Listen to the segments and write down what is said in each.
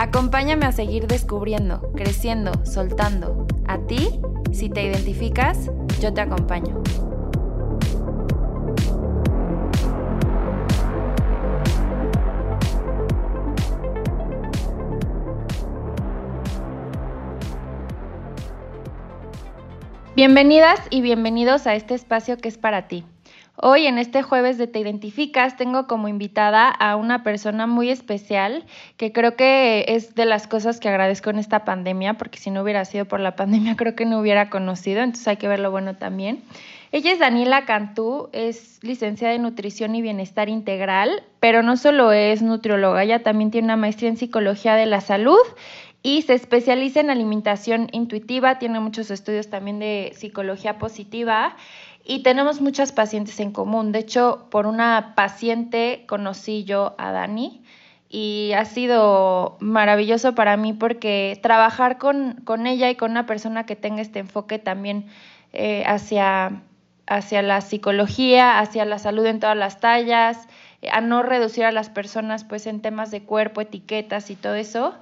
Acompáñame a seguir descubriendo, creciendo, soltando. A ti, si te identificas, yo te acompaño. Bienvenidas y bienvenidos a este espacio que es para ti. Hoy en este jueves de Te Identificas tengo como invitada a una persona muy especial que creo que es de las cosas que agradezco en esta pandemia, porque si no hubiera sido por la pandemia creo que no hubiera conocido, entonces hay que ver lo bueno también. Ella es Daniela Cantú, es licenciada en nutrición y bienestar integral, pero no solo es nutrióloga, ella también tiene una maestría en psicología de la salud y se especializa en alimentación intuitiva, tiene muchos estudios también de psicología positiva y tenemos muchas pacientes en común. De hecho, por una paciente conocí yo a Dani y ha sido maravilloso para mí porque trabajar con, ella y con una persona que tenga este enfoque también eh, hacia, hacia la psicología, hacia la salud en todas las tallas, eh, a no reducir a las personas pues en temas de cuerpo, etiquetas y todo eso,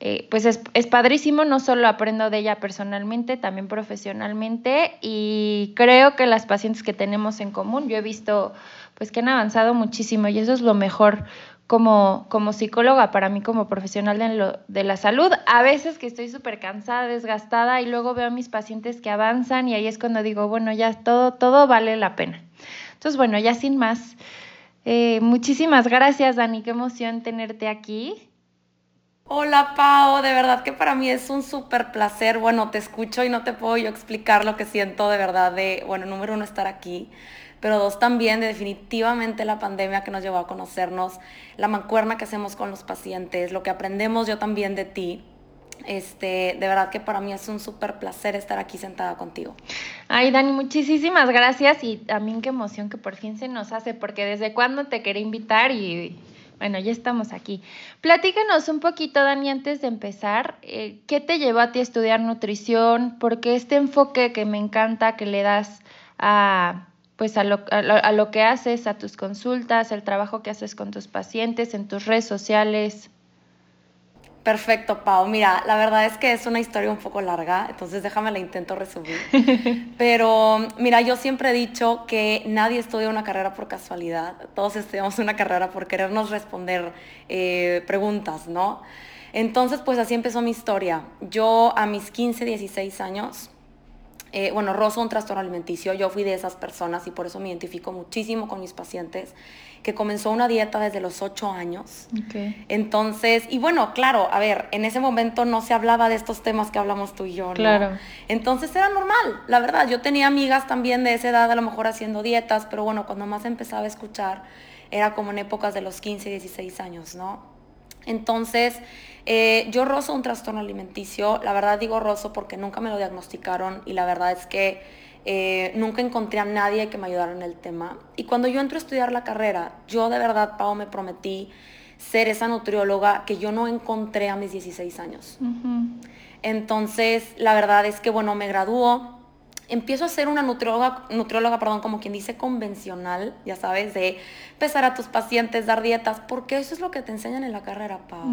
eh, pues es, es, padrísimo, no solo aprendo de ella personalmente, también profesionalmente y creo que las pacientes que tenemos en común, yo he visto pues que han avanzado muchísimo y eso es lo mejor como, como psicóloga, para mí como profesional de, lo, de la salud. A veces que estoy súper cansada, desgastada y luego veo a mis pacientes que avanzan y ahí es cuando digo, bueno, ya todo, todo vale la pena. Entonces, bueno, ya sin más, eh, muchísimas gracias Dani, qué emoción tenerte aquí. Hola Pau, de verdad que para mí es un súper placer. Bueno, te escucho y no te puedo yo explicar lo que siento de verdad de, bueno, número uno, estar aquí, pero dos también de definitivamente la pandemia que nos llevó a conocernos, la mancuerna que hacemos con los pacientes, lo que aprendemos yo también de ti. Este, de verdad que para mí es un súper placer estar aquí sentada contigo. Ay, Dani, muchísimas gracias y también qué emoción que por fin se nos hace, porque desde cuándo te quería invitar y bueno, ya estamos aquí. Platícanos un poquito, Dani, antes de empezar, eh, ¿qué te llevó a ti a estudiar nutrición? Porque este enfoque que me encanta que le das a, pues a lo, a lo que haces, a tus consultas, el trabajo que haces con tus pacientes, en tus redes sociales. Perfecto, Pau. Mira, la verdad es que es una historia un poco larga, entonces déjame la intento resumir. Pero mira, yo siempre he dicho que nadie estudia una carrera por casualidad, todos estudiamos una carrera por querernos responder eh, preguntas, ¿no? Entonces, pues así empezó mi historia. Yo a mis 15, 16 años, eh, bueno, rozo un trastorno alimenticio, yo fui de esas personas y por eso me identifico muchísimo con mis pacientes que comenzó una dieta desde los ocho años. Entonces, y bueno, claro, a ver, en ese momento no se hablaba de estos temas que hablamos tú y yo, ¿no? Claro. Entonces era normal, la verdad. Yo tenía amigas también de esa edad, a lo mejor haciendo dietas, pero bueno, cuando más empezaba a escuchar, era como en épocas de los 15, 16 años, ¿no? Entonces, eh, yo rozo un trastorno alimenticio. La verdad digo rozo porque nunca me lo diagnosticaron y la verdad es que eh, nunca encontré a nadie que me ayudara en el tema. Y cuando yo entro a estudiar la carrera, yo de verdad, Pau, me prometí ser esa nutrióloga que yo no encontré a mis 16 años. Entonces, la verdad es que, bueno, me graduó, empiezo a ser una nutrióloga, nutrióloga, perdón, como quien dice convencional, ya sabes, de pesar a tus pacientes, dar dietas, porque eso es lo que te enseñan en la carrera, Pau.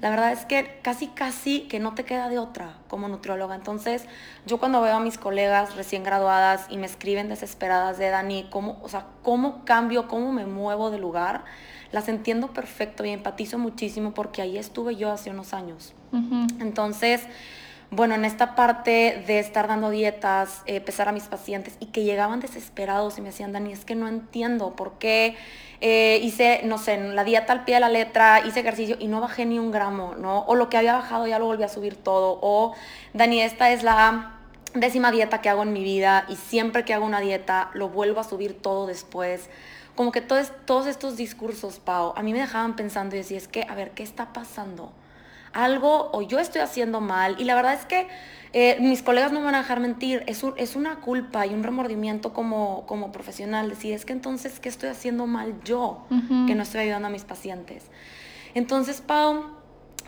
La verdad es que casi, casi que no te queda de otra como nutrióloga. Entonces, yo cuando veo a mis colegas recién graduadas y me escriben desesperadas de Dani, cómo, o sea, cómo cambio, cómo me muevo de lugar, las entiendo perfecto y empatizo muchísimo porque ahí estuve yo hace unos años. Entonces, bueno, en esta parte de estar dando dietas, eh, pesar a mis pacientes y que llegaban desesperados y me decían, Dani, es que no entiendo por qué eh, hice, no sé, la dieta al pie de la letra, hice ejercicio y no bajé ni un gramo, ¿no? O lo que había bajado ya lo volví a subir todo. O, Dani, esta es la décima dieta que hago en mi vida y siempre que hago una dieta lo vuelvo a subir todo después. Como que todos, todos estos discursos, Pau, a mí me dejaban pensando y decía, es que, a ver, ¿qué está pasando? Algo o yo estoy haciendo mal. Y la verdad es que eh, mis colegas no me van a dejar mentir, es, es una culpa y un remordimiento como, como profesional, decir, es que entonces, ¿qué estoy haciendo mal yo que no estoy ayudando a mis pacientes? Entonces, Pau,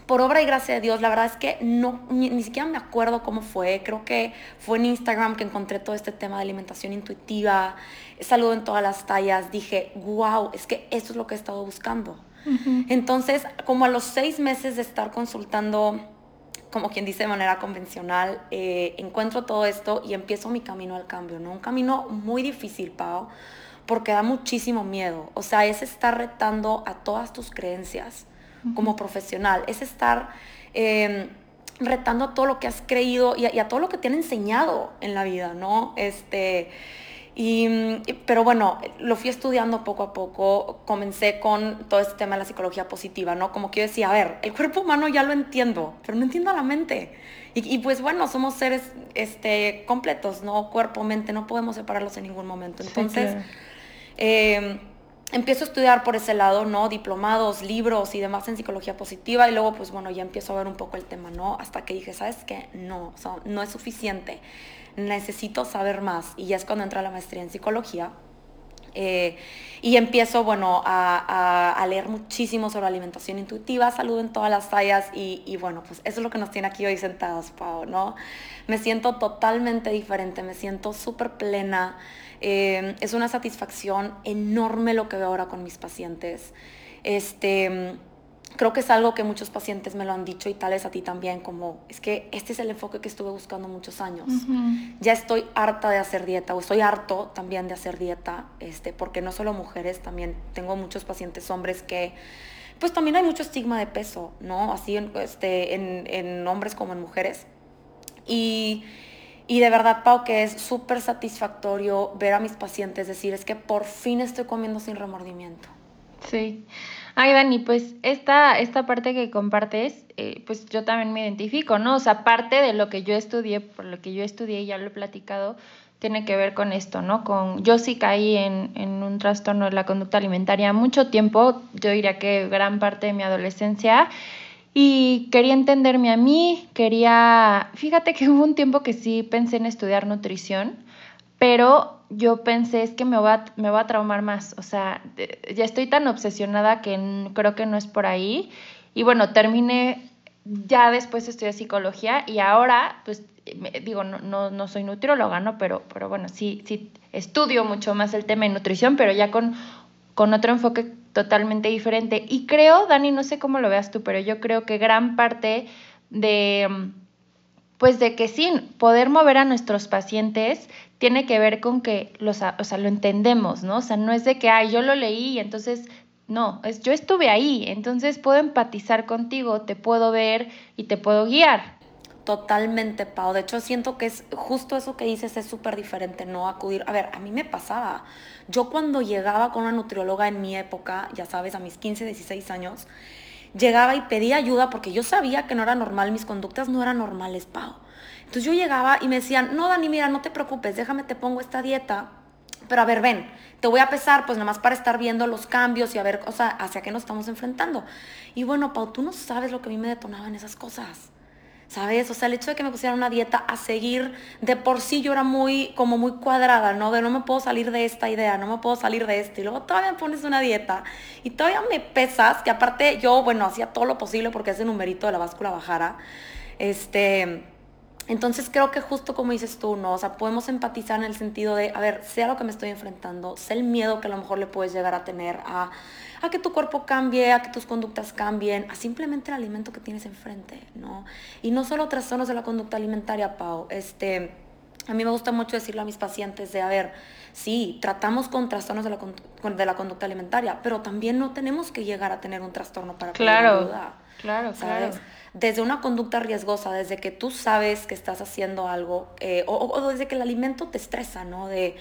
por obra y gracia de Dios, la verdad es que no, ni, siquiera me acuerdo cómo fue. Creo que fue en Instagram que encontré todo este tema de alimentación intuitiva, salud en todas las tallas. Dije, wow, es que esto es lo que he estado buscando. Entonces, como a los seis meses de estar consultando, como quien dice de manera convencional, eh, encuentro todo esto y empiezo mi camino al cambio, ¿no? Un camino muy difícil, Pau, porque da muchísimo miedo. O sea, es estar retando a todas tus creencias como profesional, es estar em, retando a todo lo que has creído y a, todo lo que te han enseñado en la vida, ¿no? Este, y, pero bueno, lo fui estudiando poco a poco, comencé con todo este tema de la psicología positiva, ¿no? Como que yo decía, a ver, el cuerpo humano ya lo entiendo, pero no entiendo la mente. Y, pues bueno, somos seres este, completos, ¿no? Cuerpo, mente, no podemos separarlos en ningún momento. Entonces, em, empiezo a estudiar por ese lado, ¿no? Diplomados, libros y demás en psicología positiva y luego pues bueno, ya empiezo a ver un poco el tema, ¿no? Hasta que dije, ¿sabes qué? No, no es suficiente, necesito saber más y ya es cuando entra la maestría en psicología. Eh, y empiezo, bueno, a, leer muchísimo sobre alimentación intuitiva, salud en todas las tallas y, y, bueno, pues eso es lo que nos tiene aquí hoy sentados, Pau, ¿no? Me siento totalmente diferente, me siento súper plena, eh, es una satisfacción enorme lo que veo ahora con mis pacientes. Este, creo que es algo que muchos pacientes me lo han dicho y tal es a ti también, como es que este es el enfoque que estuve buscando muchos años. Ya estoy harta de hacer dieta o estoy harto también de hacer dieta, este, porque no solo mujeres, también tengo muchos pacientes hombres que pues también hay mucho estigma de peso, ¿no? Así en, este, en, en hombres como en mujeres. Y y de verdad, Pau, que es súper satisfactorio ver a mis pacientes decir, es que por fin estoy comiendo sin remordimiento. Sí. Ay, Dani, pues esta, esta parte que compartes, eh, pues yo también me identifico, ¿no? O sea, parte de lo que yo estudié, por lo que yo estudié y ya lo he platicado, tiene que ver con esto, ¿no? Con, yo sí caí en, en un trastorno de la conducta alimentaria mucho tiempo, yo diría que gran parte de mi adolescencia, y quería entenderme a mí, quería, fíjate que hubo un tiempo que sí pensé en estudiar nutrición, pero yo pensé es que me va, me va a traumar más, o sea, ya estoy tan obsesionada que creo que no es por ahí. Y bueno, terminé, ya después estudié psicología y ahora, pues digo, no, no, no soy nutrióloga, ¿no? Pero, pero bueno, sí, sí estudio mucho más el tema de nutrición, pero ya con, con otro enfoque totalmente diferente. Y creo, Dani, no sé cómo lo veas tú, pero yo creo que gran parte de, pues de que sí, poder mover a nuestros pacientes tiene que ver con que los, o sea, lo entendemos, ¿no? O sea, no es de que, ay, yo lo leí y entonces, no, es yo estuve ahí, entonces puedo empatizar contigo, te puedo ver y te puedo guiar. Totalmente, Pau. De hecho, siento que es justo eso que dices es súper diferente, no acudir. A ver, a mí me pasaba. Yo cuando llegaba con una nutrióloga en mi época, ya sabes, a mis 15, 16 años, llegaba y pedía ayuda porque yo sabía que no era normal, mis conductas no eran normales, Pau. Entonces yo llegaba y me decían, no, Dani, mira, no te preocupes, déjame, te pongo esta dieta. Pero a ver, ven, te voy a pesar, pues nomás para estar viendo los cambios y a ver, o sea, hacia qué nos estamos enfrentando. Y bueno, Pau, tú no sabes lo que a mí me detonaban esas cosas. ¿Sabes? O sea, el hecho de que me pusieran una dieta a seguir, de por sí yo era muy, como muy cuadrada, ¿no? De no me puedo salir de esta idea, no me puedo salir de esto. Y luego todavía me pones una dieta y todavía me pesas, que aparte yo, bueno, hacía todo lo posible porque ese numerito de la báscula bajara. Este, entonces creo que justo como dices tú, ¿no? O sea, podemos empatizar en el sentido de, a ver, sea lo que me estoy enfrentando, sé el miedo que a lo mejor le puedes llegar a tener a, a que tu cuerpo cambie, a que tus conductas cambien, a simplemente el alimento que tienes enfrente, ¿no? Y no solo trastornos de la conducta alimentaria, Pau, este... A mí me gusta mucho decirle a mis pacientes de, a ver, sí, tratamos con trastornos de la, de la conducta alimentaria, pero también no tenemos que llegar a tener un trastorno para claro, ayuda. Claro, ¿sabes? claro desde una conducta riesgosa, desde que tú sabes que estás haciendo algo, eh, o, desde que el alimento te estresa, ¿no? De,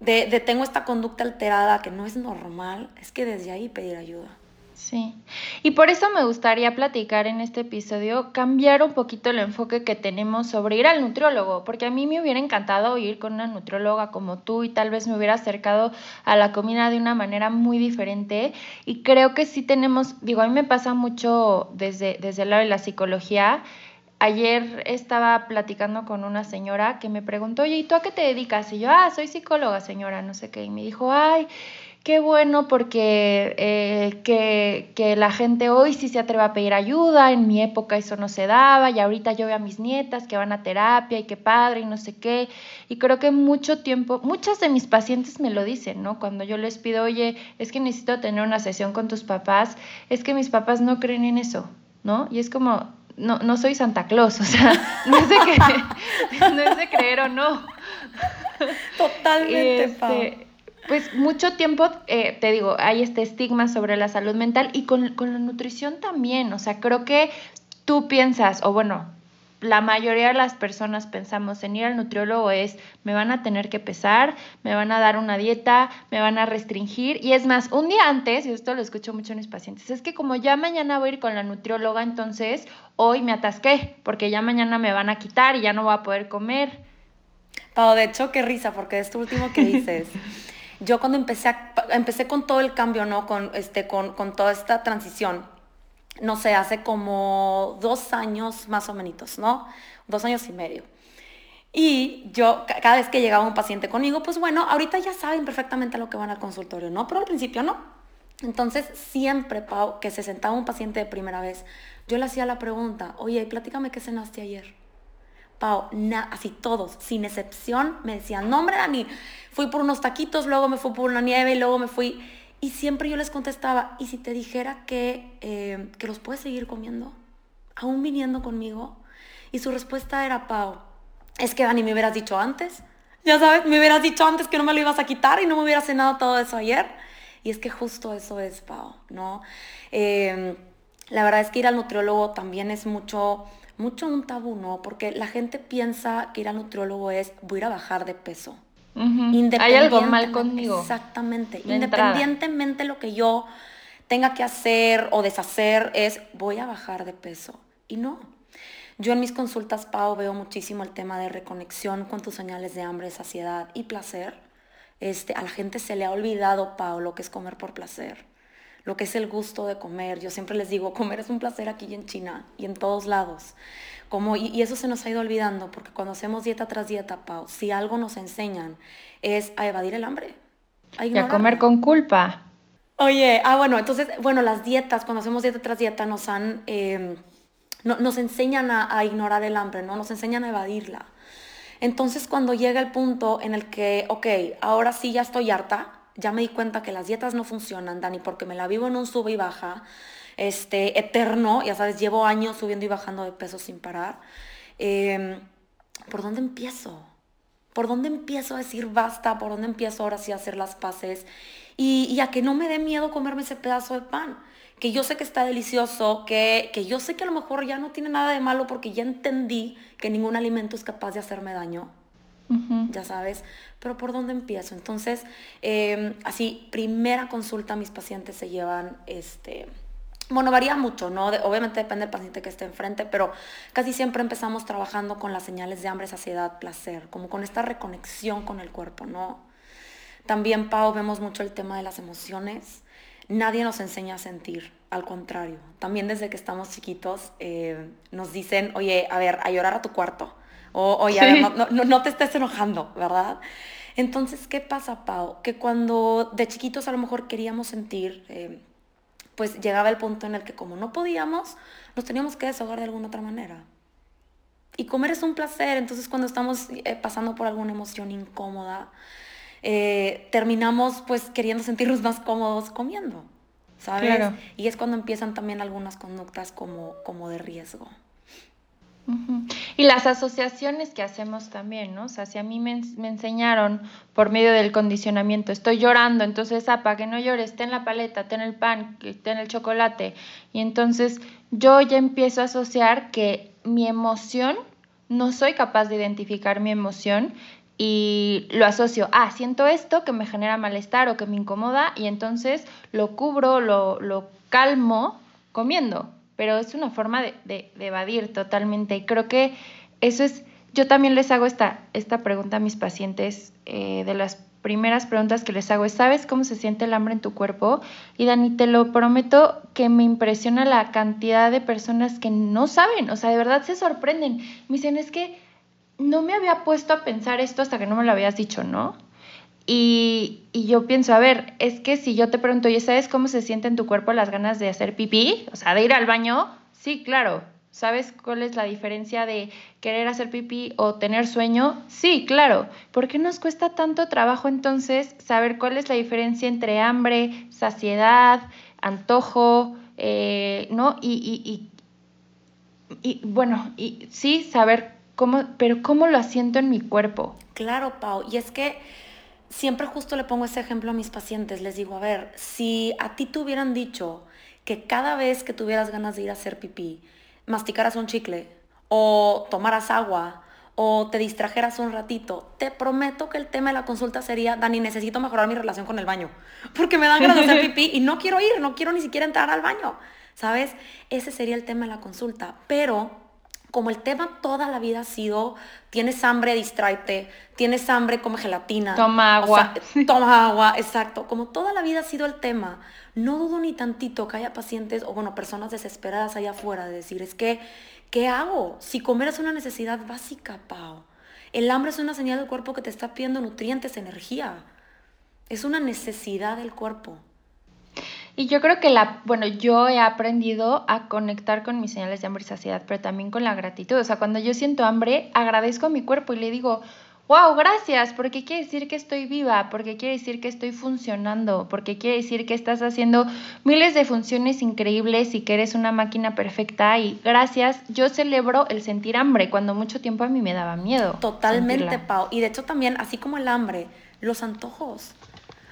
de, tengo esta conducta alterada que no es normal, es que desde ahí pedir ayuda. Sí, y por eso me gustaría platicar en este episodio, cambiar un poquito el enfoque que tenemos sobre ir al nutriólogo, porque a mí me hubiera encantado ir con una nutrióloga como tú y tal vez me hubiera acercado a la comida de una manera muy diferente. Y creo que sí tenemos, digo, a mí me pasa mucho desde, desde el lado de la psicología. Ayer estaba platicando con una señora que me preguntó, oye, ¿y tú a qué te dedicas? Y yo, ah, soy psicóloga, señora, no sé qué. Y me dijo, ay, qué bueno porque eh, que, que, la gente hoy sí se atreve a pedir ayuda, en mi época eso no se daba y ahorita yo veo a mis nietas que van a terapia y qué padre y no sé qué. Y creo que mucho tiempo, muchas de mis pacientes me lo dicen, ¿no? Cuando yo les pido, oye, es que necesito tener una sesión con tus papás, es que mis papás no creen en eso, ¿no? Y es como, no, no soy Santa Claus, o sea, no es de, que, no es de creer o no. Totalmente, este, pues mucho tiempo, eh, te digo, hay este estigma sobre la salud mental y con, con la nutrición también. O sea, creo que tú piensas, o bueno, la mayoría de las personas pensamos en ir al nutriólogo es me van a tener que pesar, me van a dar una dieta, me van a restringir y es más, un día antes, y esto lo escucho mucho en mis pacientes, es que como ya mañana voy a ir con la nutrióloga, entonces hoy me atasqué porque ya mañana me van a quitar y ya no voy a poder comer. Pau, de hecho, qué risa, porque esto último que dices. yo cuando empecé, empecé con todo el cambio, ¿no? Con, este, con, con toda esta transición, no sé, hace como dos años más o menos, ¿no? Dos años y medio. Y yo, cada vez que llegaba un paciente conmigo, pues bueno, ahorita ya saben perfectamente a lo que van al consultorio, ¿no? Pero al principio no. Entonces, siempre, Pau, que se sentaba un paciente de primera vez, yo le hacía la pregunta, oye, platícame qué cenaste ayer. Pau, así todos, sin excepción, me decían, no hombre Dani, fui por unos taquitos, luego me fui por una nieve, y luego me fui. Y siempre yo les contestaba, ¿y si te dijera que, eh, que los puedes seguir comiendo? ¿Aún viniendo conmigo? Y su respuesta era, Pau, es que Dani, me hubieras dicho antes. Ya sabes, me hubieras dicho antes que no me lo ibas a quitar y no me hubieras cenado todo eso ayer. Y es que justo eso es, Pau, ¿no? Eh, la verdad es que ir al nutriólogo también es mucho mucho un tabú, ¿no? Porque la gente piensa que ir al nutriólogo es voy a ir a bajar de peso. Hay algo mal conmigo. Exactamente. Independientemente lo que yo tenga que hacer o deshacer es voy a bajar de peso. Y no. Yo en mis consultas, Pau, veo muchísimo el tema de reconexión con tus señales de hambre, saciedad y placer. Este, a la gente se le ha olvidado, Pau, lo que es comer por placer lo que es el gusto de comer. Yo siempre les digo, comer es un placer aquí en China y en todos lados. Como, y, eso se nos ha ido olvidando, porque cuando hacemos dieta tras dieta, Pau, si algo nos enseñan es a evadir el hambre. A y a comer con culpa. Oye, ah, bueno, entonces, bueno, las dietas, cuando hacemos dieta tras dieta, nos han, em, nos enseñan a, a ignorar el hambre, ¿no? Nos enseñan a evadirla. Entonces, cuando llega el punto en el que, ok, ahora sí ya estoy harta, ya me di cuenta que las dietas no funcionan, Dani, porque me la vivo en un sube y baja, este, eterno, ya sabes, llevo años subiendo y bajando de peso sin parar. Em, ¿Por dónde empiezo? ¿Por dónde empiezo a decir basta? ¿Por dónde empiezo ahora sí a hacer las paces? Y, y, a que no me dé miedo comerme ese pedazo de pan, que yo sé que está delicioso, que, que yo sé que a lo mejor ya no tiene nada de malo porque ya entendí que ningún alimento es capaz de hacerme daño ya sabes, pero ¿por dónde empiezo? Entonces, em, así, primera consulta, mis pacientes se llevan, este, bueno, varía mucho, ¿no? obviamente depende del paciente que esté enfrente, pero casi siempre empezamos trabajando con las señales de hambre, saciedad, placer, como con esta reconexión con el cuerpo, ¿no? También, Pau, vemos mucho el tema de las emociones. Nadie nos enseña a sentir, al contrario. También desde que estamos chiquitos eh, nos dicen, oye, a ver, a llorar a tu cuarto. O, oye, no, no, no, te estés enojando, ¿verdad? Entonces, ¿qué pasa, Pau? Que cuando de chiquitos a lo mejor queríamos sentir, eh, pues llegaba el punto en el que como no podíamos, nos teníamos que desahogar de alguna otra manera. Y comer es un placer, entonces cuando estamos eh, pasando por alguna emoción incómoda, eh, terminamos pues queriendo sentirnos más cómodos comiendo, ¿sabes? Y es cuando empiezan también algunas conductas como, como de riesgo. Y las asociaciones que hacemos también, ¿no? O sea, si a mí me, enseñaron por medio del condicionamiento, estoy llorando, entonces, ah, que no llores, ten la paleta, ten el pan, ten el chocolate. Y entonces yo ya empiezo a asociar que mi emoción, no soy capaz de identificar mi emoción y lo asocio, ah, siento esto que me genera malestar o que me incomoda y entonces lo cubro, lo, lo calmo comiendo, pero es una forma de, evadir totalmente. Y creo que eso es, yo también les hago esta, esta pregunta a mis pacientes, eh, de las primeras preguntas que les hago es, ¿sabes cómo se siente el hambre en tu cuerpo? Y Dani, te lo prometo que me impresiona la cantidad de personas que no saben, o sea, de verdad se sorprenden. Me dicen, es que no me había puesto a pensar esto hasta que no me lo habías dicho, ¿no? Y, y, yo pienso, a ver, es que si yo te pregunto, ¿y sabes cómo se siente en tu cuerpo las ganas de hacer pipí? O sea, de ir al baño. Sí, claro. ¿Sabes cuál es la diferencia de querer hacer pipí o tener sueño? Sí, claro. ¿Por qué nos cuesta tanto trabajo entonces saber cuál es la diferencia entre hambre, saciedad, antojo, eh, ¿no? Y, y, y, bueno, y sí, saber cómo, pero cómo lo asiento en mi cuerpo. Claro, Pau. Y es que siempre justo le pongo ese ejemplo a mis pacientes. Les digo, a ver, si a ti te hubieran dicho que cada vez que tuvieras ganas de ir a hacer pipí, masticaras un chicle o tomaras agua o te distrajeras un ratito, te prometo que el tema de la consulta sería, Dani, necesito mejorar mi relación con el baño, porque me dan ganas de hacer pipí y no quiero ir, no quiero ni siquiera entrar al baño, ¿sabes? Ese sería el tema de la consulta, pero como el tema toda la vida ha sido, tienes hambre, distráete, tienes hambre, come gelatina. Toma agua. toma agua, exacto. Como toda la vida ha sido el tema, no dudo ni tantito que haya pacientes o, bueno, personas desesperadas allá afuera de decir, es que, ¿qué hago? Si comer es una necesidad básica, Pau. El hambre es una señal del cuerpo que te está pidiendo nutrientes, energía. Es una necesidad del cuerpo. Y yo creo que la, bueno, yo he aprendido a conectar con mis señales de hambre y saciedad, pero también con la gratitud. O sea, cuando yo siento hambre, agradezco a mi cuerpo y le digo, wow, gracias, porque quiere decir que estoy viva, porque quiere decir que estoy funcionando, porque quiere decir que estás haciendo miles de funciones increíbles y que eres una máquina perfecta y gracias, yo celebro el sentir hambre cuando mucho tiempo a mí me daba miedo. Totalmente, Pau. Y de hecho también, así como el hambre, los antojos.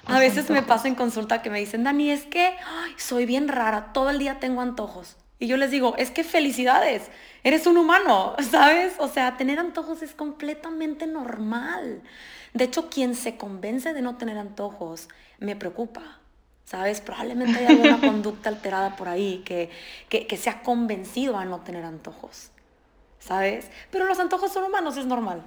A veces me pasa en consulta que me dicen, Dani, es que soy bien rara, todo el día tengo antojos. Y yo les digo, es que felicidades, eres un humano, ¿sabes? O sea, tener antojos es completamente normal. De hecho, quien se convence de no tener antojos me preocupa, ¿sabes? Probablemente hay alguna conducta alterada por ahí que, que, que se ha convencido a no tener antojos, ¿sabes? Pero los antojos son humanos, es normal.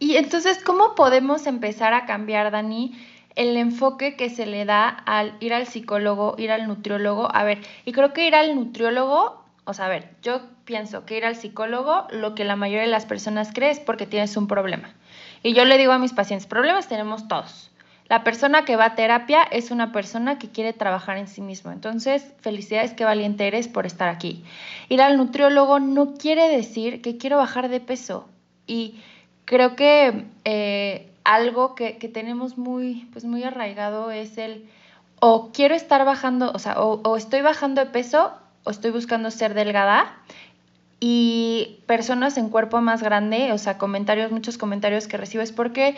Y entonces, ¿cómo podemos empezar a cambiar, Dani, el enfoque que se le da al ir al psicólogo, ir al nutriólogo? A ver, y creo que ir al nutriólogo, o sea, a ver, yo pienso que ir al psicólogo, lo que la mayoría de las personas cree es porque tienes un problema. Y yo le digo a mis pacientes, problemas tenemos todos. La persona que va a terapia es una persona que quiere trabajar en sí mismo. Entonces, felicidades, qué valiente eres por estar aquí. Ir al nutriólogo no quiere decir que quiero bajar de peso. Y creo que eh, algo que, tenemos muy, pues muy arraigado es el o quiero estar bajando, o sea, o, estoy bajando de peso o estoy buscando ser delgada. Y personas en cuerpo más grande, o sea, comentarios, muchos comentarios que recibo es porque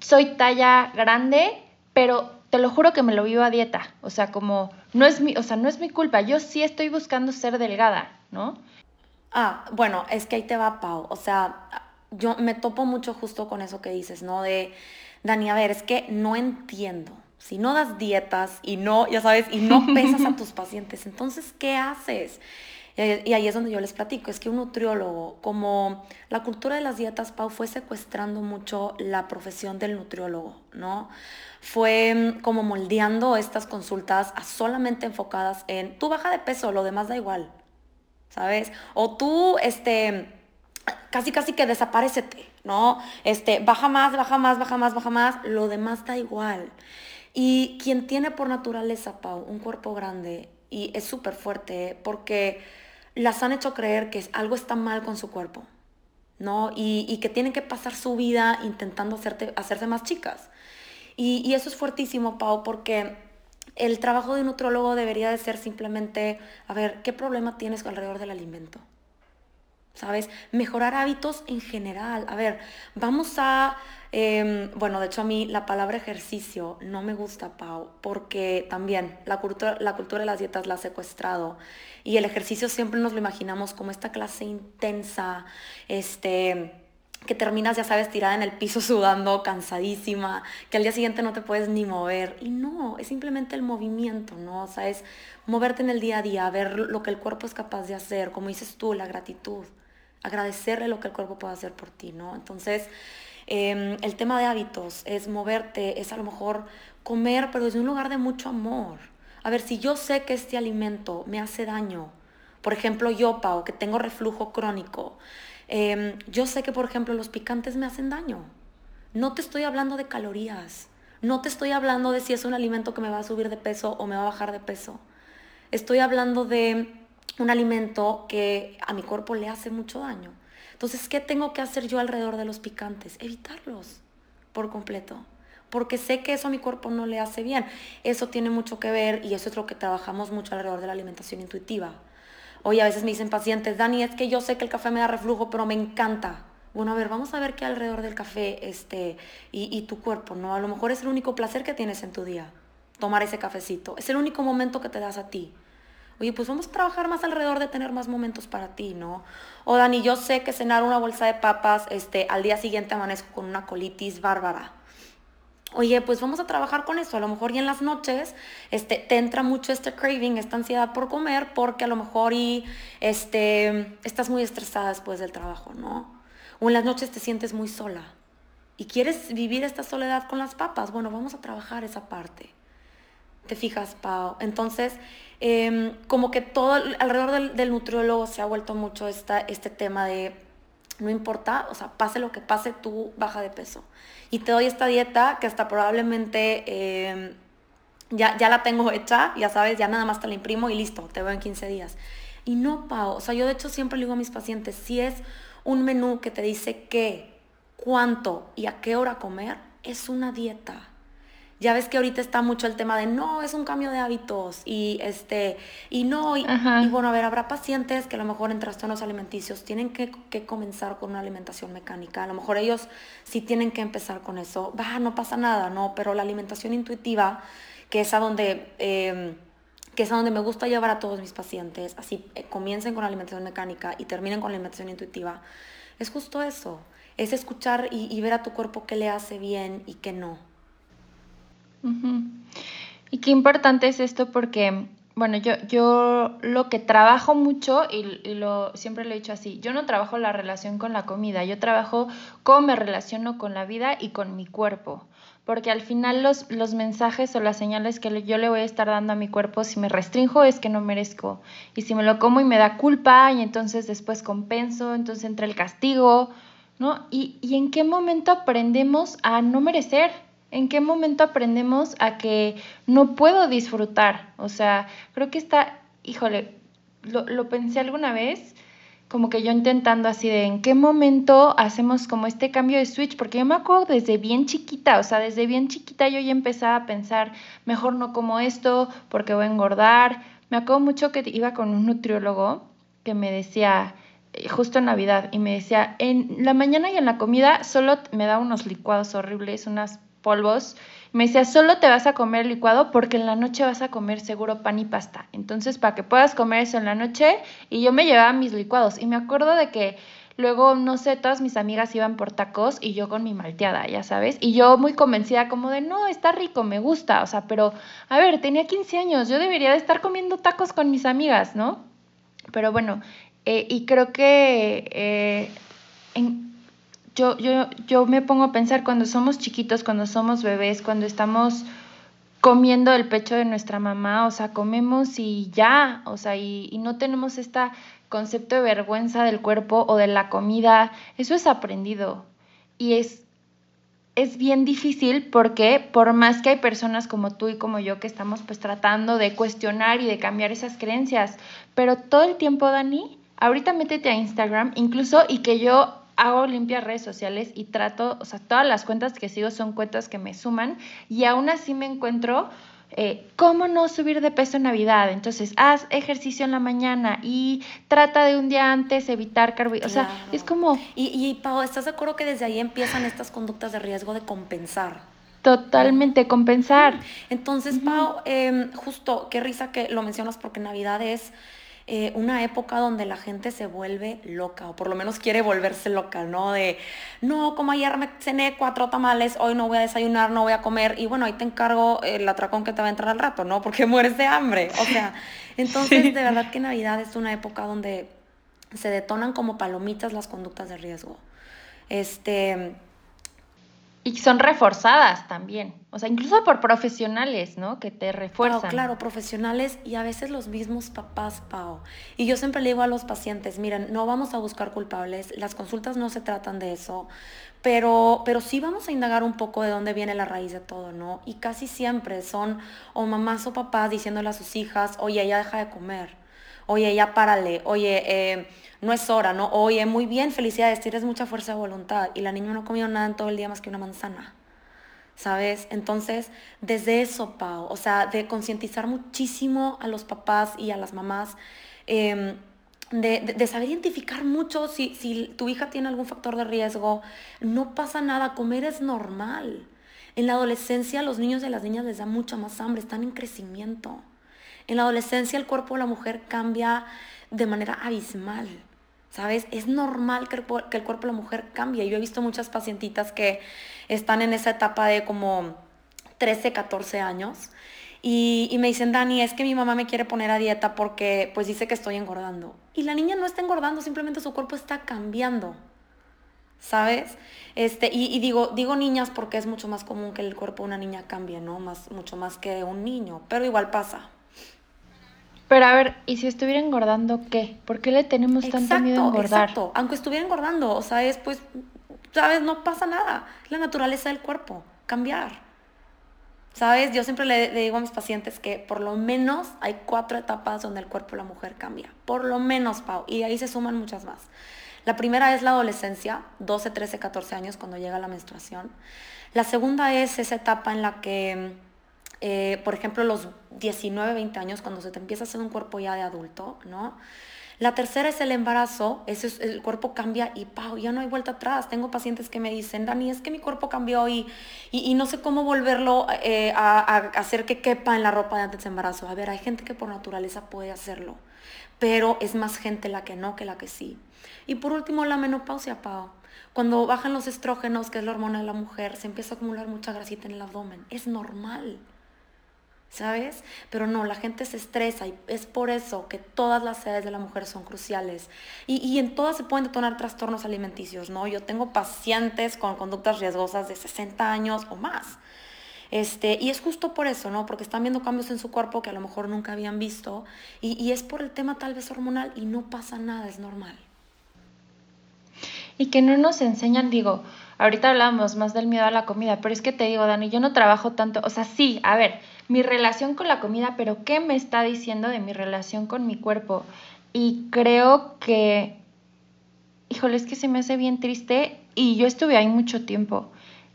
soy talla grande, pero te lo juro que me lo vivo a dieta. O sea, como no es mi, o sea, no es mi culpa, yo sí estoy buscando ser delgada, ¿no? Ah, bueno, es que ahí te va Pau. O sea, yo me topo mucho justo con eso que dices, ¿no? De, Dani, a ver, es que no entiendo. Si no das dietas y no, ya sabes, y no pesas a tus pacientes, entonces, ¿qué haces? Y ahí es donde yo les platico, es que un nutriólogo, como la cultura de las dietas, Pau, fue secuestrando mucho la profesión del nutriólogo, ¿no? Fue mm, como moldeando estas consultas a solamente enfocadas en, tú baja de peso, lo demás da igual, ¿sabes? O tú, este, casi casi que desaparecete, ¿no? Este, baja más, baja más, baja más, baja más, lo demás da igual. Y quien tiene por naturaleza, Pau, un cuerpo grande y es súper fuerte porque las han hecho creer que algo está mal con su cuerpo, ¿no? Y, que tienen que pasar su vida intentando hacerte, hacerse más chicas. Y, y eso es fuertísimo, Pau, porque el trabajo de un nutrólogo debería de ser simplemente, a ver, ¿qué problema tienes alrededor del alimento? ¿Sabes? Mejorar hábitos en general. A ver, vamos a, em, bueno, de hecho a mí la palabra ejercicio no me gusta, Pau, porque también la cultura, la cultura de las dietas la ha secuestrado y el ejercicio siempre nos lo imaginamos como esta clase intensa, este que terminas, ya sabes, tirada en el piso sudando, cansadísima, que al día siguiente no te puedes ni mover. Y no, es simplemente el movimiento, ¿no? O sea, es moverte en el día a día, ver lo que el cuerpo es capaz de hacer, como dices tú, la gratitud, agradecerle lo que el cuerpo puede hacer por ti, ¿no? Entonces, em, el tema de hábitos es moverte, es a lo mejor comer, pero desde un lugar de mucho amor. A ver, si yo sé que este alimento me hace daño, por ejemplo, yo, Pau, que tengo reflujo crónico, Em, yo sé que, por ejemplo, los picantes me hacen daño. No te estoy hablando de calorías. No te estoy hablando de si es un alimento que me va a subir de peso o me va a bajar de peso. Estoy hablando de un alimento que a mi cuerpo le hace mucho daño. Entonces, ¿qué tengo que hacer yo alrededor de los picantes? Evitarlos por completo. Porque sé que eso a mi cuerpo no le hace bien. Eso tiene mucho que ver y eso es lo que trabajamos mucho alrededor de la alimentación intuitiva. Oye, a veces me dicen pacientes, Dani, es que yo sé que el café me da reflujo, pero me encanta. Bueno, a ver, vamos a ver qué alrededor del café este, y, y tu cuerpo, ¿no? A lo mejor es el único placer que tienes en tu día, tomar ese cafecito. Es el único momento que te das a ti. Oye, pues vamos a trabajar más alrededor de tener más momentos para ti, ¿no? O Dani, yo sé que cenar una bolsa de papas, este, al día siguiente amanezco con una colitis bárbara oye, pues vamos a trabajar con eso. A lo mejor y en las noches este, te entra mucho este craving, esta ansiedad por comer, porque a lo mejor y este, estás muy estresada después del trabajo, ¿no? O en las noches te sientes muy sola y quieres vivir esta soledad con las papas. Bueno, vamos a trabajar esa parte. ¿Te fijas, Pau? Entonces, em, como que todo alrededor del, del, nutriólogo se ha vuelto mucho esta, este tema de no importa, o sea, pase lo que pase, tú baja de peso. Y te doy esta dieta que hasta probablemente em, ya, ya la tengo hecha, ya sabes, ya nada más te la imprimo y listo, te veo en 15 días. Y no, Pau, o sea, yo de hecho siempre le digo a mis pacientes, si es un menú que te dice qué, cuánto y a qué hora comer, es una dieta. Ya ves que ahorita está mucho el tema de no, es un cambio de hábitos y este, y no, y, bueno, a ver, habrá pacientes que a lo mejor en trastornos alimenticios tienen que, comenzar con una alimentación mecánica. A lo mejor ellos sí tienen que empezar con eso. Va, no pasa nada, no, pero la alimentación intuitiva, que es a donde. Em, que es a donde me gusta llevar a todos mis pacientes, así eh, comiencen con la alimentación mecánica y terminen con la alimentación intuitiva, es justo eso, es escuchar y, y ver a tu cuerpo qué le hace bien y qué no. Y qué importante es esto porque, bueno, yo, yo lo que trabajo mucho, y, lo, siempre lo he dicho así, yo no trabajo la relación con la comida, yo trabajo cómo me relaciono con la vida y con mi cuerpo. Porque al final los, los mensajes o las señales que yo le voy a estar dando a mi cuerpo, si me restringo es que no merezco. Y si me lo como y me da culpa, y entonces después compenso, entonces entra el castigo, ¿no? ¿Y, y en qué momento aprendemos a no merecer? ¿En qué momento aprendemos a que no puedo disfrutar? O sea, creo que está, híjole, lo, pensé alguna vez, como que yo intentando así de en qué momento hacemos como este cambio de switch, porque yo me acuerdo desde bien chiquita, o sea, desde bien chiquita yo ya empezaba a pensar, mejor no como esto porque voy a engordar. Me acuerdo mucho que iba con un nutriólogo que me decía, eh, justo en Navidad, y me decía, en la mañana y en la comida solo me da unos licuados horribles, unas polvos. Me decía, solo te vas a comer licuado porque en la noche vas a comer seguro pan y pasta. Entonces, para que puedas comer eso en la noche, y yo me llevaba mis licuados. Y me acuerdo de que luego, no sé, todas mis amigas iban por tacos y yo con mi malteada, ya sabes. Y yo muy convencida como de, no, está rico, me gusta. O sea, pero, a ver, tenía 15 años, yo debería de estar comiendo tacos con mis amigas, ¿no? Pero bueno, eh, y creo que eh, en, yo, yo, yo me pongo a pensar cuando somos chiquitos, cuando somos bebés, cuando estamos comiendo el pecho de nuestra mamá, o sea, comemos y ya, o sea, y, y no tenemos este concepto de vergüenza del cuerpo o de la comida, eso es aprendido. Y es, es bien difícil porque por más que hay personas como tú y como yo que estamos pues tratando de cuestionar y de cambiar esas creencias, pero todo el tiempo, Dani, ahorita métete a Instagram, incluso y que yo hago limpias redes sociales y trato, o sea, todas las cuentas que sigo son cuentas que me suman y aún así me encuentro eh, cómo no subir de peso en Navidad. Entonces, haz ejercicio en la mañana y trata de un día antes evitar carbohidratos. O sea, es como... Y, y Pau, ¿estás de acuerdo que desde ahí empiezan estas conductas de riesgo de compensar? Totalmente, compensar. Entonces, Pau, em, justo, qué risa que lo mencionas porque Navidad es eh, una época donde la gente se vuelve loca, o por lo menos quiere volverse loca, ¿no? De, no, como ayer me cené cuatro tamales, hoy no voy a desayunar, no voy a comer, y bueno, ahí te encargo el atracón que te va a entrar al rato, ¿no? Porque mueres de hambre. O sea, entonces de verdad que Navidad es una época donde se detonan como palomitas las conductas de riesgo. Este, y son reforzadas también, o sea, incluso por profesionales, ¿no? Que te refuerzan. claro, profesionales y a veces los mismos papás, Pau. Y yo siempre le digo a los pacientes, miren, no vamos a buscar culpables, las consultas no se tratan de eso, pero, pero sí vamos a indagar un poco de dónde viene la raíz de todo, ¿no? Y casi siempre son o mamás o papás diciéndole a sus hijas, oye, ella deja de comer, oye, ya párale, oye, eh, no es hora, ¿no? Oye, muy bien, felicidades, tienes mucha fuerza de voluntad. Y la niña no ha comido nada en todo el día más que una manzana. ¿Sabes? Entonces, desde eso, Pau, o sea, de concientizar muchísimo a los papás y a las mamás, em, de, saber identificar mucho si, si tu hija tiene algún factor de riesgo, no pasa nada, comer es normal. En la adolescencia los niños y las niñas les da mucha más hambre, están en crecimiento. En la adolescencia el cuerpo de la mujer cambia de manera abismal. ¿Sabes? Es normal que el, que el cuerpo de la mujer cambie. Yo he visto muchas pacientitas que están en esa etapa de como 13, 14 años y, y, me dicen, Dani, es que mi mamá me quiere poner a dieta porque pues dice que estoy engordando. Y la niña no está engordando, simplemente su cuerpo está cambiando. ¿Sabes? Este, y, y, digo, digo niñas porque es mucho más común que el cuerpo de una niña cambie, ¿no? Más, mucho más que un niño, pero igual pasa. Pero a ver, ¿y si estuviera engordando qué? ¿Por qué le tenemos tanto miedo a engordar? Exacto, aunque estuviera engordando, o sea, es pues, ¿sabes? No pasa nada. La naturaleza del cuerpo, cambiar. ¿Sabes? Yo siempre le, digo a mis pacientes que por lo menos hay cuatro etapas donde el cuerpo de la mujer cambia. Por lo menos, Pau. Y ahí se suman muchas más. La primera es la adolescencia, 12, 13, 14 años, cuando llega la menstruación. La segunda es esa etapa en la que eh, por ejemplo, los 19, 20 años, cuando se te empieza a hacer un cuerpo ya de adulto, ¿no? La tercera es el embarazo, ese es, el cuerpo cambia y ¡pau! ya no hay vuelta atrás. Tengo pacientes que me dicen, Dani, es que mi cuerpo cambió y, y, no sé cómo volverlo eh, a, a, hacer que quepa en la ropa de antes de embarazo. A ver, hay gente que por naturaleza puede hacerlo, pero es más gente la que no que la que sí. Y por último, la menopausia, Pau. Cuando bajan los estrógenos, que es la hormona de la mujer, se empieza a acumular mucha grasita en el abdomen. Es normal. ¿Sabes? Pero no, la gente se estresa y es por eso que todas las edades de la mujer son cruciales. Y, en todas se pueden detonar trastornos alimenticios, ¿no? Yo tengo pacientes con conductas riesgosas de 60 años o más. Este, y es justo por eso, ¿no? Porque están viendo cambios en su cuerpo que a lo mejor nunca habían visto. Y, y es por el tema tal vez hormonal y no pasa nada, es normal. Y que no nos enseñan, digo, ahorita hablamos más del miedo a la comida, pero es que te digo, Dani, yo no trabajo tanto, o sea, sí, a ver, mi relación con la comida, pero ¿qué me está diciendo de mi relación con mi cuerpo? Y creo que, híjole, es que se me hace bien triste y yo estuve ahí mucho tiempo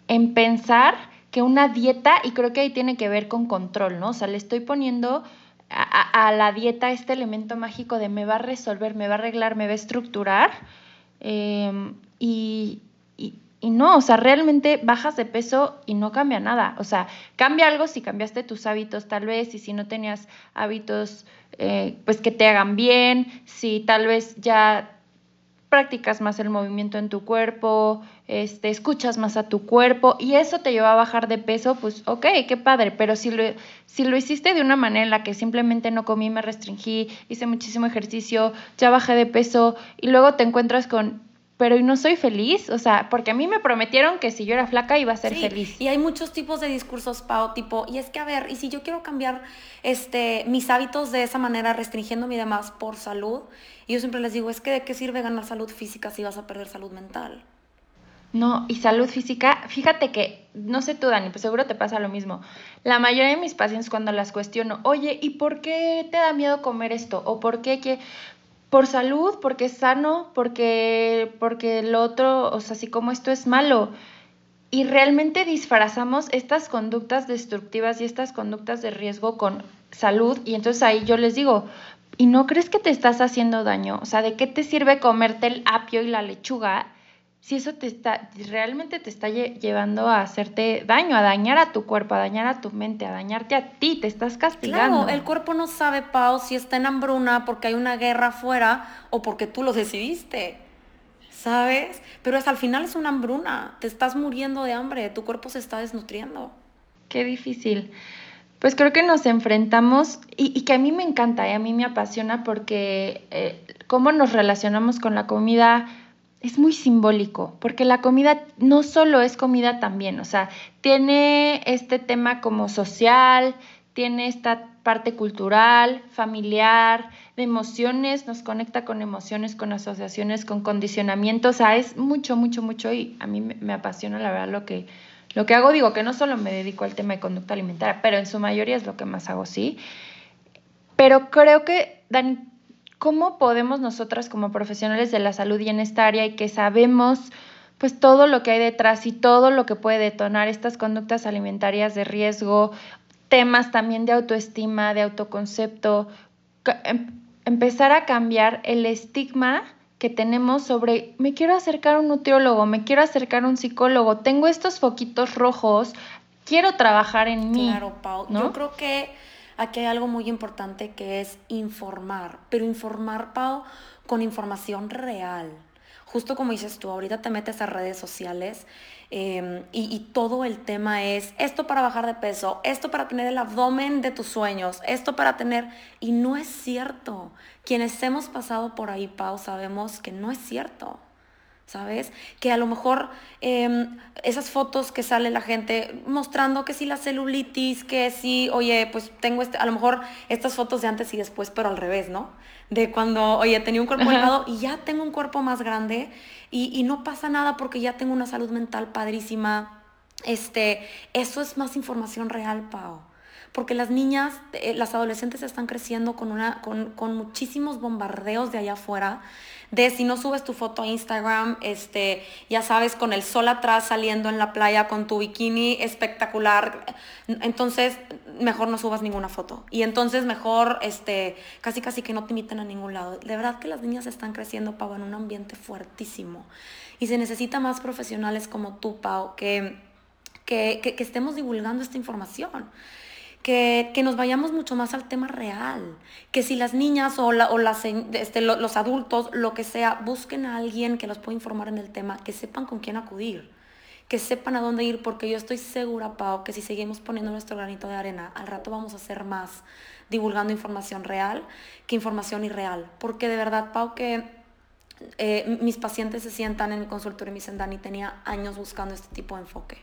en pensar que una dieta, y creo que ahí tiene que ver con control, ¿no? O sea, le estoy poniendo a, la dieta este elemento mágico de me va a resolver, me va a arreglar, me va a estructurar. Em, y, y no, o sea, realmente bajas de peso y no cambia nada. O sea, cambia algo si cambiaste tus hábitos tal vez y si no tenías hábitos eh, pues que te hagan bien, si tal vez ya practicas más el movimiento en tu cuerpo, este, escuchas más a tu cuerpo y eso te lleva a bajar de peso, pues ok, qué padre, pero si lo, si lo hiciste de una manera en la que simplemente no comí, me restringí, hice muchísimo ejercicio, ya bajé de peso y luego te encuentras con pero no soy feliz, o sea, porque a mí me prometieron que si yo era flaca iba a ser feliz. Y hay muchos tipos de discursos, Pau, tipo, y es que a ver, y si yo quiero cambiar este, mis hábitos de esa manera, restringiéndome y demás por salud, y yo siempre les digo, es que de qué sirve ganar salud física si vas a perder salud mental. No, y salud física, fíjate que, no sé tú, Dani, pues seguro te pasa lo mismo. La mayoría de mis pacientes cuando las cuestiono, oye, ¿y por qué te da miedo comer esto? ¿O por qué que por salud, porque es sano, porque, porque el otro, o sea, así como esto es malo. Y realmente disfrazamos estas conductas destructivas y estas conductas de riesgo con salud. Y entonces ahí yo les digo, ¿y no crees que te estás haciendo daño? O sea, ¿de qué te sirve comerte el apio y la lechuga si eso te está, realmente te está llevando a hacerte daño, a dañar a tu cuerpo, a dañar a tu mente, a dañarte a ti, te estás castigando. Claro, el cuerpo no sabe, Pau, si está en hambruna porque hay una guerra afuera o porque tú lo decidiste. ¿Sabes? Pero es, al final es una hambruna, te estás muriendo de hambre, tu cuerpo se está desnutriendo. Qué difícil. Pues creo que nos enfrentamos y, que a mí me encanta y a mí me apasiona porque eh, cómo nos relacionamos con la comida es muy simbólico, porque la comida no solo es comida también, o sea, tiene este tema como social, tiene esta parte cultural, familiar, de emociones, nos conecta con emociones, con asociaciones, con condicionamientos, o sea, es mucho, mucho, mucho y a mí me, apasiona la verdad lo que, lo que hago. Digo que no solo me dedico al tema de conducta alimentaria, pero en su mayoría es lo que más hago, sí. Pero creo que, Dani, ¿cómo podemos nosotras como profesionales de la salud y en esta área y que sabemos pues todo lo que hay detrás y todo lo que puede detonar estas conductas alimentarias de riesgo, temas también de autoestima, de autoconcepto, em, empezar a cambiar el estigma que tenemos sobre me quiero acercar a un nutriólogo, me quiero acercar a un psicólogo, tengo estos foquitos rojos, quiero trabajar en mí. Claro, Pau. Yo creo que aquí hay algo muy importante que es informar, pero informar, Pau, con información real. Justo como dices tú, ahorita te metes a redes sociales em, y, y, todo el tema es esto para bajar de peso, esto para tener el abdomen de tus sueños, esto para tener... Y no es cierto. Quienes hemos pasado por ahí, Pau, sabemos que no es cierto. ¿Sabes? Que a lo mejor em, esas fotos que sale la gente mostrando que si la celulitis, que si, oye, pues tengo este, a lo mejor estas fotos de antes y después, pero al revés, ¿no? De cuando, oye, tenía un cuerpo delgado y ya tengo un cuerpo más grande y, y no pasa nada porque ya tengo una salud mental padrísima. Este, eso es más información real, Pau porque las niñas, eh, las adolescentes están creciendo con, una, con, con, muchísimos bombardeos de allá afuera de si no subes tu foto a Instagram, este, ya sabes, con el sol atrás saliendo en la playa con tu bikini espectacular, entonces mejor no subas ninguna foto. Y entonces mejor, este, casi casi que no te imiten a ningún lado. De verdad que las niñas están creciendo, Pau, en un ambiente fuertísimo. Y se necesita más profesionales como tú, Pau, que, que, que estemos divulgando esta información que, nos vayamos mucho más al tema real, que si las niñas o, o las, este, los adultos, lo que sea, busquen a alguien que los pueda informar en el tema, que sepan con quién acudir, que sepan a dónde ir, porque yo estoy segura, Pau, que si seguimos poniendo nuestro granito de arena, al rato vamos a hacer más divulgando información real que información irreal, porque de verdad, Pau, que eh, mis pacientes se sientan en mi consultorio y me dicen, Dani, tenía años buscando este tipo de enfoque.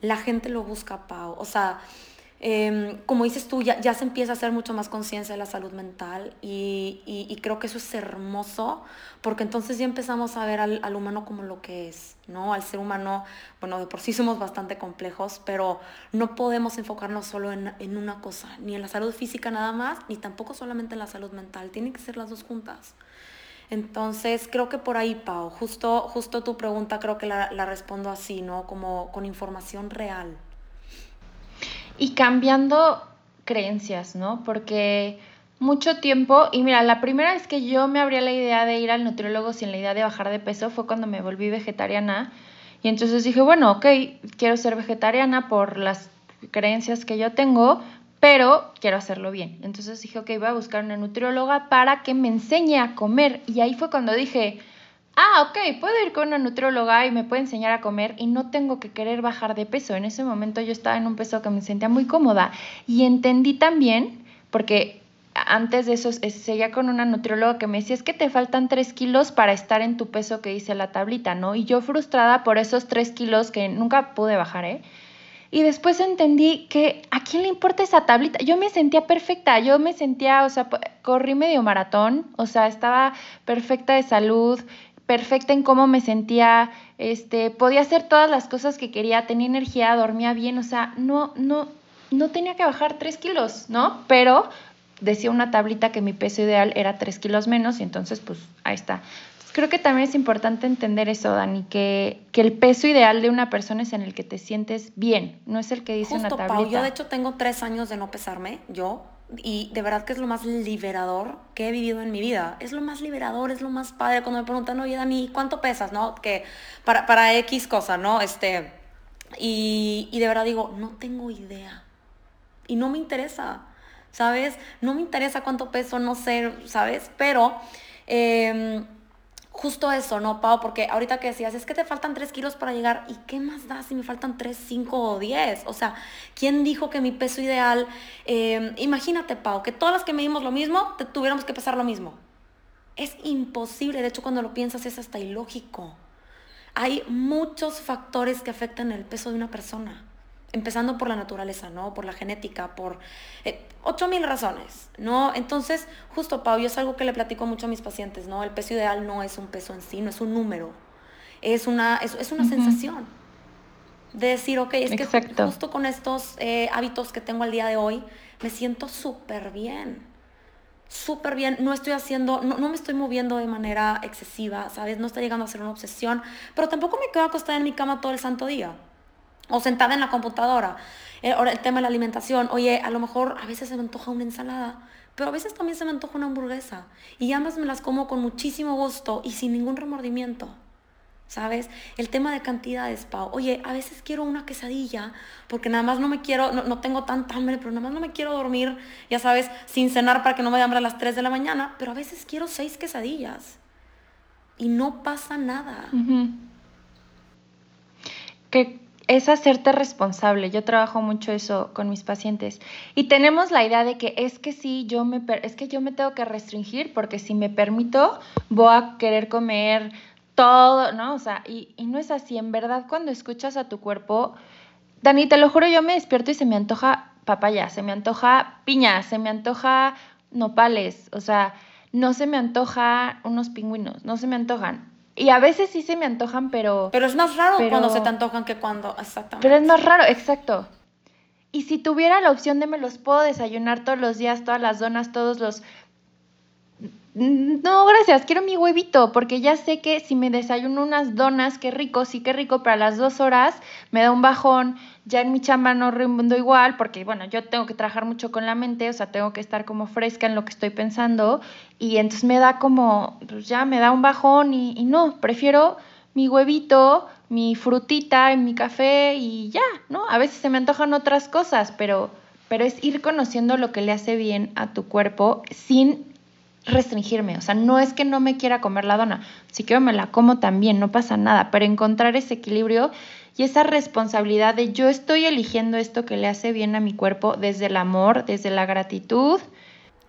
La gente lo busca, Pau. O sea, Em, como dices tú, ya, ya, se empieza a hacer mucho más conciencia de la salud mental y, y, creo que eso es hermoso porque entonces ya empezamos a ver al, al, humano como lo que es, ¿no? Al ser humano, bueno, de por sí somos bastante complejos, pero no podemos enfocarnos solo en, en una cosa, ni en la salud física nada más, ni tampoco solamente en la salud mental, tienen que ser las dos juntas. Entonces, creo que por ahí, Pau, justo, justo tu pregunta creo que la, la respondo así, ¿no? Como con información real y cambiando creencias, ¿no? Porque mucho tiempo, y mira, la primera vez que yo me abría la idea de ir al nutriólogo sin la idea de bajar de peso fue cuando me volví vegetariana. Y entonces dije, bueno, ok, quiero ser vegetariana por las creencias que yo tengo, pero quiero hacerlo bien. Entonces dije, ok, voy a buscar una nutrióloga para que me enseñe a comer. Y ahí fue cuando dije, ah, ok, puedo ir con una nutrióloga y me puede enseñar a comer y no tengo que querer bajar de peso. En ese momento yo estaba en un peso que me sentía muy cómoda y entendí también, porque antes de eso seguía con una nutrióloga que me decía, es que te faltan tres kilos para estar en tu peso que dice la tablita, ¿no? Y yo frustrada por esos tres kilos que nunca pude bajar, ¿eh? Y después entendí que a quién le importa esa tablita. Yo me sentía perfecta, yo me sentía, o sea, corrí medio maratón, o sea, estaba perfecta de salud, perfecta en cómo me sentía, este, podía hacer todas las cosas que quería, tenía energía, dormía bien, o sea, no, no, no tenía que bajar tres kilos, ¿no? Pero decía una tablita que mi peso ideal era tres kilos menos y entonces pues ahí está. creo que también es importante entender eso, Dani, que, que, el peso ideal de una persona es en el que te sientes bien, no es el que dice una tablita. Pau, yo de hecho tengo tres años de no pesarme, yo, y de verdad que es lo más liberador que he vivido en mi vida. Es lo más liberador, es lo más padre cuando me preguntan, oye Dani, ¿cuánto pesas? ¿No? Que para, para X cosa, ¿no? Este, y, y de verdad digo, no tengo idea. Y no me interesa, ¿sabes? No me interesa cuánto peso, no sé, ¿sabes? Pero... Eh, justo eso, ¿no, Pau? Porque ahorita que decías, es que te faltan 3 kilos para llegar, ¿y qué más da si me faltan 3, 5 o 10? O sea, ¿quién dijo que mi peso ideal, em, imagínate, Pau, que todas las que medimos lo mismo, te tuviéramos que pesar lo mismo? Es imposible, de hecho cuando lo piensas es hasta ilógico. Hay muchos factores que afectan el peso de una persona empezando por la naturaleza, ¿no? Por la genética, por eh, ocho mil razones, ¿no? Entonces, justo, Pau, yo es algo que le platico mucho a mis pacientes, ¿no? El peso ideal no es un peso en sí, no es un número, es una, es, una sensación de decir, ok, es que justo con estos eh, hábitos que tengo al día de hoy, me siento súper bien, súper bien, no estoy haciendo, no, no, me estoy moviendo de manera excesiva, ¿sabes? No está llegando a ser una obsesión, pero tampoco me quedo acostada en mi cama todo el santo día o sentada en la computadora. Eh, ahora el tema de la alimentación, oye, a lo mejor a veces se me antoja una ensalada, pero a veces también se me antoja una hamburguesa. Y ambas me las como con muchísimo gusto y sin ningún remordimiento. ¿Sabes? El tema de cantidades, Pau. Oye, a veces quiero una quesadilla porque nada más no me quiero, no, no, tengo tanta hambre, pero nada más no me quiero dormir, ya sabes, sin cenar para que no me dé hambre a las 3 de la mañana, pero a veces quiero seis quesadillas. Y no pasa nada. ¿Qué, es hacerte responsable. Yo trabajo mucho eso con mis pacientes. Y tenemos la idea de que es que sí, yo me, es que yo me tengo que restringir porque si me permito, voy a querer comer todo, ¿no? O sea, y, y no es así. En verdad, cuando escuchas a tu cuerpo, Dani, te lo juro, yo me despierto y se me antoja papaya, se me antoja piña, se me antoja nopales, o sea, no se me antoja unos pingüinos, no se me antojan. Y a veces sí se me antojan, pero... Pero es más raro cuando se te antojan que cuando... Exactamente. Pero es más raro, exacto. Y si tuviera la opción de me los puedo desayunar todos los días, todas las donas, todos los no, gracias, quiero mi huevito, porque ya sé que si me desayuno unas donas, qué rico, sí, qué rico, pero a las dos horas me da un bajón, ya en mi chamba no rindo igual, porque bueno, yo tengo que trabajar mucho con la mente, o sea, tengo que estar como fresca en lo que estoy pensando, y entonces me da como, pues ya me da un bajón y, no, prefiero mi huevito, mi frutita mi café y ya, ¿no? A veces se me antojan otras cosas, pero, pero es ir conociendo lo que le hace bien a tu cuerpo sin restringirme, o sea, no es que no me quiera comer la dona, si quiero me la como también, no pasa nada, pero encontrar ese equilibrio y esa responsabilidad de yo estoy eligiendo esto que le hace bien a mi cuerpo desde el amor, desde la gratitud.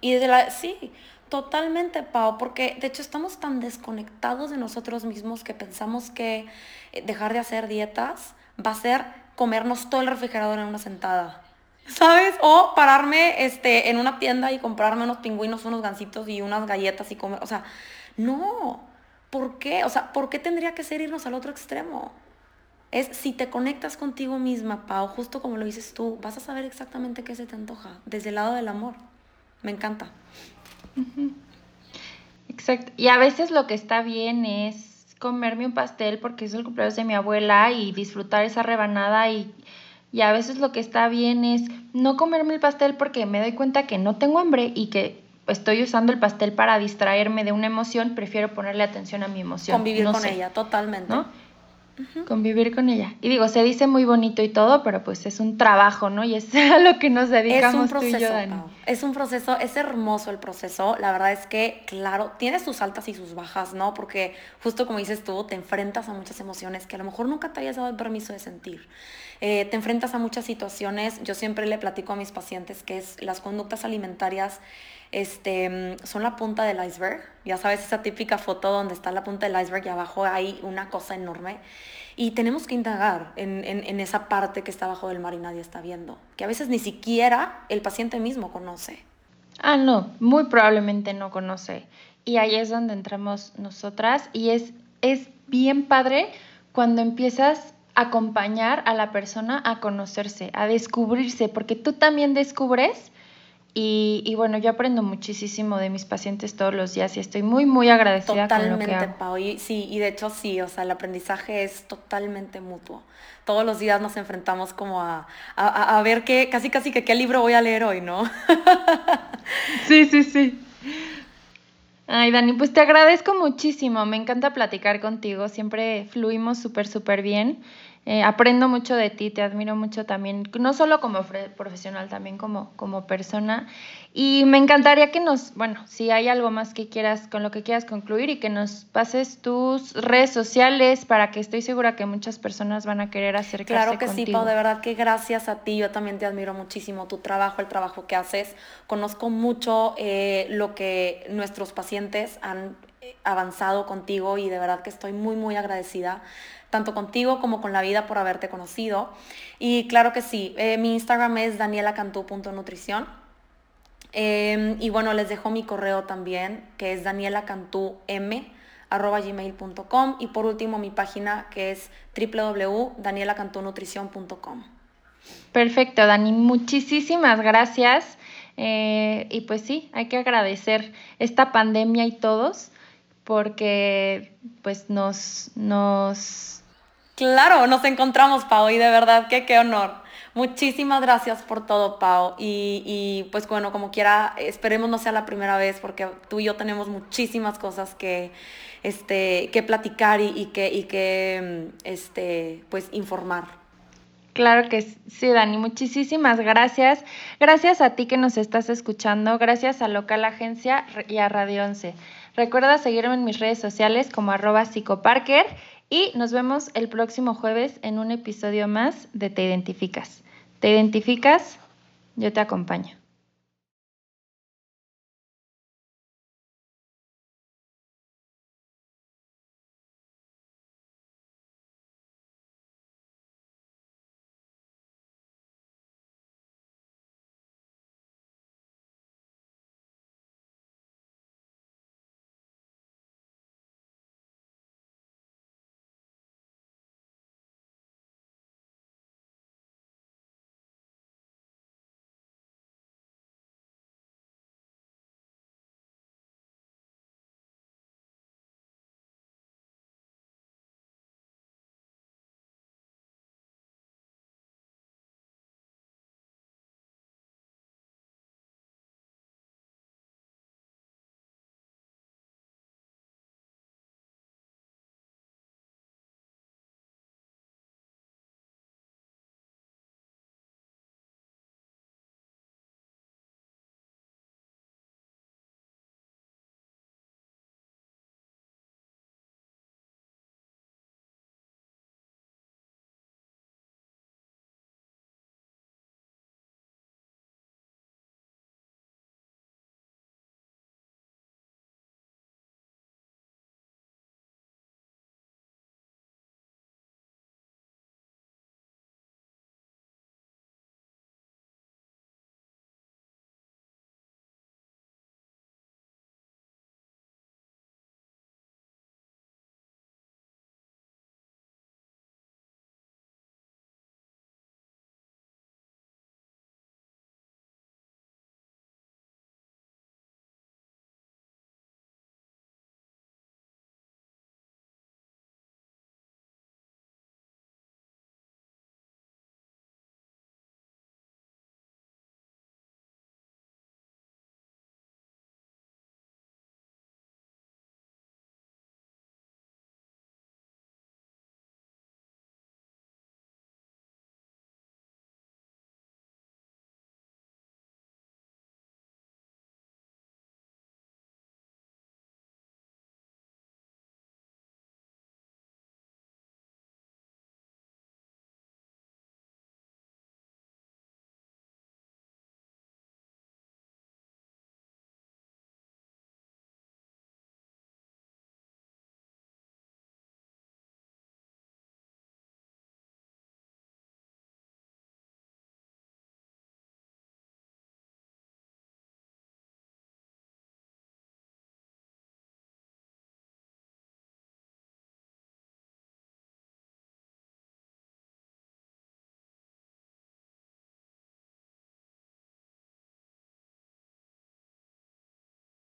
Y desde la, sí, totalmente, Pau, porque de hecho estamos tan desconectados de nosotros mismos que pensamos que eh, dejar de hacer dietas va a ser comernos todo el refrigerador en una sentada. ¿Sabes? O pararme este, en una tienda y comprarme unos pingüinos, unos gansitos y unas galletas y comer. O sea, no. ¿Por qué? O sea, ¿por qué tendría que ser irnos al otro extremo? Es si te conectas contigo misma, Pau, justo como lo dices tú, vas a saber exactamente qué se te antoja, desde el lado del amor. Me encanta. Exacto. Y a veces lo que está bien es comerme un pastel porque es el cumpleaños de mi abuela y disfrutar esa rebanada y y a veces lo que está bien es no comerme el pastel porque me doy cuenta que no tengo hambre y que estoy usando el pastel para distraerme de una emoción, prefiero ponerle atención a mi emoción. Convivir con ella, totalmente. ¿no? Convivir con ella. Y digo, se dice muy bonito y todo, pero pues es un trabajo, ¿no? Y es a lo que nos dedicamos es un proceso, tú y yo, Dani. Es un proceso, es hermoso el proceso. La verdad es que, claro, tiene sus altas y sus bajas, ¿no? Porque justo como dices tú, te enfrentas a muchas emociones que a lo mejor nunca te habías dado el permiso de sentir. Eh, te enfrentas a muchas situaciones. Yo siempre le platico a mis pacientes que las conductas alimentarias este, son la punta del iceberg. Ya sabes, esa típica foto donde está la punta del iceberg y abajo hay una cosa enorme. Y tenemos que indagar en, en, esa parte que está abajo del mar y nadie está viendo, que a veces ni siquiera el paciente mismo conoce. Ah, no, muy probablemente no conoce. Y ahí es donde entramos nosotras y es, es bien padre cuando empiezas acompañar a la persona a conocerse, a descubrirse, porque tú también descubres Y, bueno, yo aprendo muchísimo de mis pacientes todos los días y estoy muy, muy agradecida totalmente, con lo que hago. Pau. Y, sí, y de hecho sí, o sea, el aprendizaje es totalmente mutuo. Todos los días nos enfrentamos como a, a ver qué, casi casi que qué libro voy a leer hoy, ¿no? sí, sí, sí. Ay, Dani, pues te agradezco muchísimo. Me encanta platicar contigo. Siempre fluimos súper, súper bien. Eh, aprendo mucho de ti, te admiro mucho también, no solo como profesional, también como, como persona. Y me encantaría que nos, bueno, si hay algo más que quieras, con lo que quieras concluir y que nos pases tus redes sociales para que estoy segura que muchas personas van a querer acercarse Claro que sí, Pau, de verdad que gracias a ti, yo también te admiro muchísimo tu trabajo, el trabajo que haces. Conozco mucho eh, lo que nuestros pacientes han eh, avanzado contigo y de verdad que estoy muy, muy agradecida tanto contigo como con la vida por haberte conocido. Y claro que sí, eh, mi Instagram es danielacantú.nutrición. Eh, y bueno, les dejo mi correo también, que es danielacantúm gmail.com y por último mi página que es www.danielacantunutrición.com. Perfecto, Dani, muchísimas gracias. Eh, y pues sí, hay que agradecer esta pandemia y todos porque pues nos, nos Claro, nos encontramos, Pau, y de verdad que qué honor. Muchísimas gracias por todo, Pau. Y, pues bueno, como quiera, esperemos no sea la primera vez porque tú y yo tenemos muchísimas cosas que, este, que platicar y, que, y que este, pues, informar. Claro que sí, Dani. Muchísimas gracias. Gracias a ti que nos estás escuchando. Gracias a Local Agencia y a Radio 11. Recuerda seguirme en mis redes sociales como arroba psicoparker y nos vemos el próximo jueves en un episodio más de Te Identificas. ¿Te identificas? Yo te acompaño.